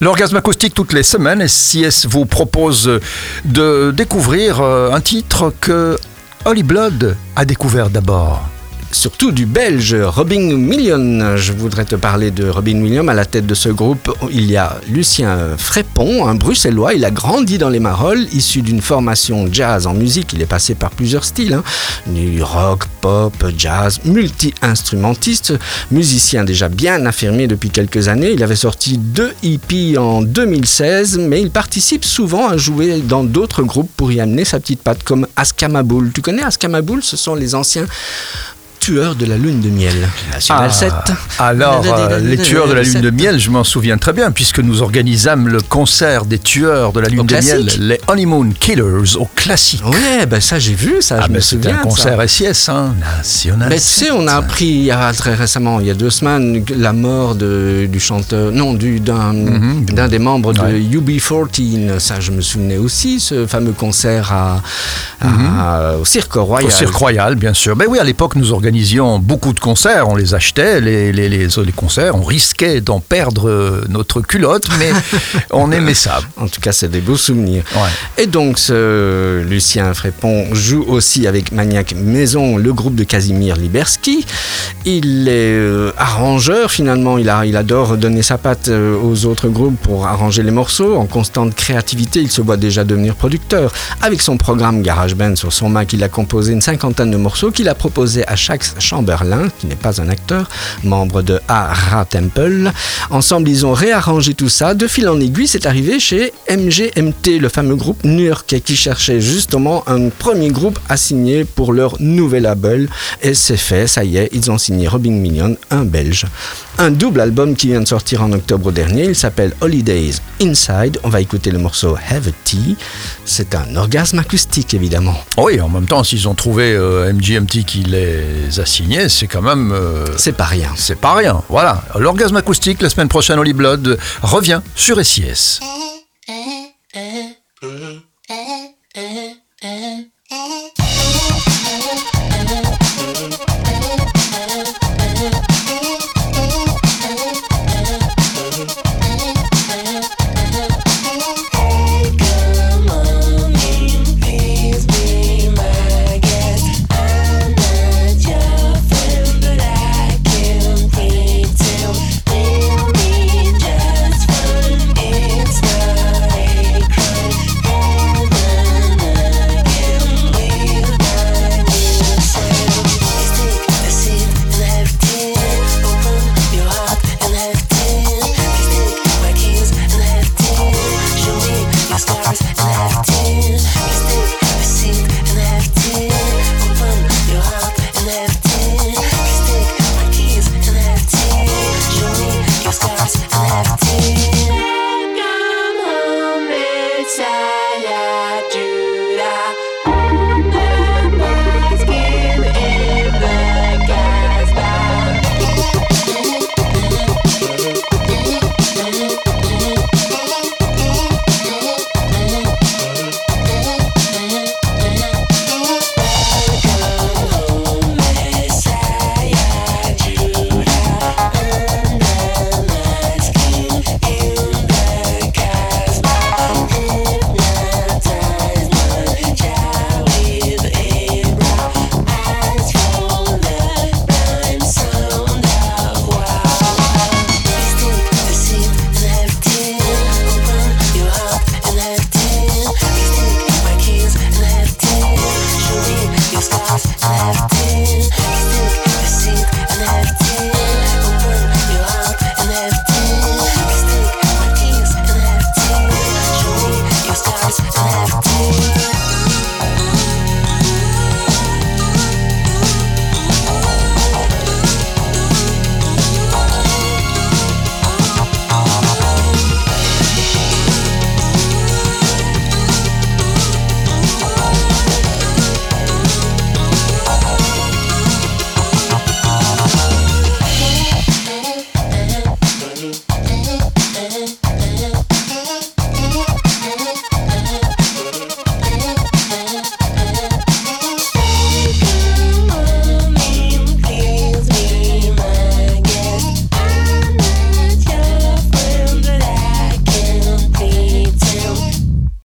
L'orgasme acoustique toutes les semaines, SIS vous propose de découvrir euh, un titre que Holly Blood a découvert d'abord surtout du belge Robin Million. Je voudrais te parler de Robin Million. À la tête de ce groupe, il y a Lucien Frépon, un bruxellois. Il a grandi dans les Marolles, issu d'une formation jazz en musique. Il est passé par plusieurs styles hein. du rock, pop, jazz, multi-instrumentiste, musicien déjà bien affirmé depuis quelques années. Il avait sorti deux EP en 2016, mais il participe souvent à jouer dans d'autres groupes pour y amener sa petite patte, comme Askamaboul. Tu connais Askamaboul? Ce sont les anciens tueurs de la lune de miel. National 7. Ah, alors, euh, les tueurs de la lune de miel, je m'en souviens très bien, puisque nous organisâmes le concert des tueurs de la lune de miel, les Honeymoon Killers, au classique. Ouais, ben ça j'ai vu, ça, ah, je me souviens. C'était un concert SIS, hein, national. Mais tu sais, on a appris il y a très récemment, il y a deux semaines, la mort de, du chanteur, non, d'un mhm. d'un des membres de UB14. Ça, je me souvenais aussi, ce fameux concert à, mhm. au Cirque Royal. Au Cirque Royal, bien sûr. Mais ben oui, à l'époque, nous organisions beaucoup de concerts, on les achetait, les, les, les, concerts, on risquait d'en perdre notre culotte, mais on aimait ça. En tout cas, c'est des beaux souvenirs. Et donc, ce Lucien Frépon joue aussi avec Maniac Maison, le groupe de Casimir Liberski. Il est euh, arrangeur finalement, il, a, il adore donner sa patte euh, aux autres groupes pour arranger les morceaux. En constante créativité, il se voit déjà devenir producteur. Avec son programme GarageBand sur son Mac, il a composé une cinquantaine de morceaux qu'il a proposé à chaque Chamberlain, qui n'est pas un acteur, membre de A.R.A. Temple. Ensemble, ils ont réarrangé tout ça. De fil en aiguille, c'est arrivé chez MGMT, le fameux groupe new-yorkais qui cherchait justement un premier groupe à signer pour leur nouvel label. Et c'est fait, ça y est, ils ont signé Robin Million, un Belge. Un double album qui vient de sortir en octobre dernier, il s'appelle Holidays Inside. On va écouter le morceau Have a Tea. C'est un orgasme acoustique évidemment. Oui, en même temps, s'ils ont trouvé euh, MGMT qui les a signé, c'est quand même. Euh, c'est pas rien. C'est pas rien. Voilà. L'orgasme acoustique, la semaine prochaine, Holly Blood revient sur SIS.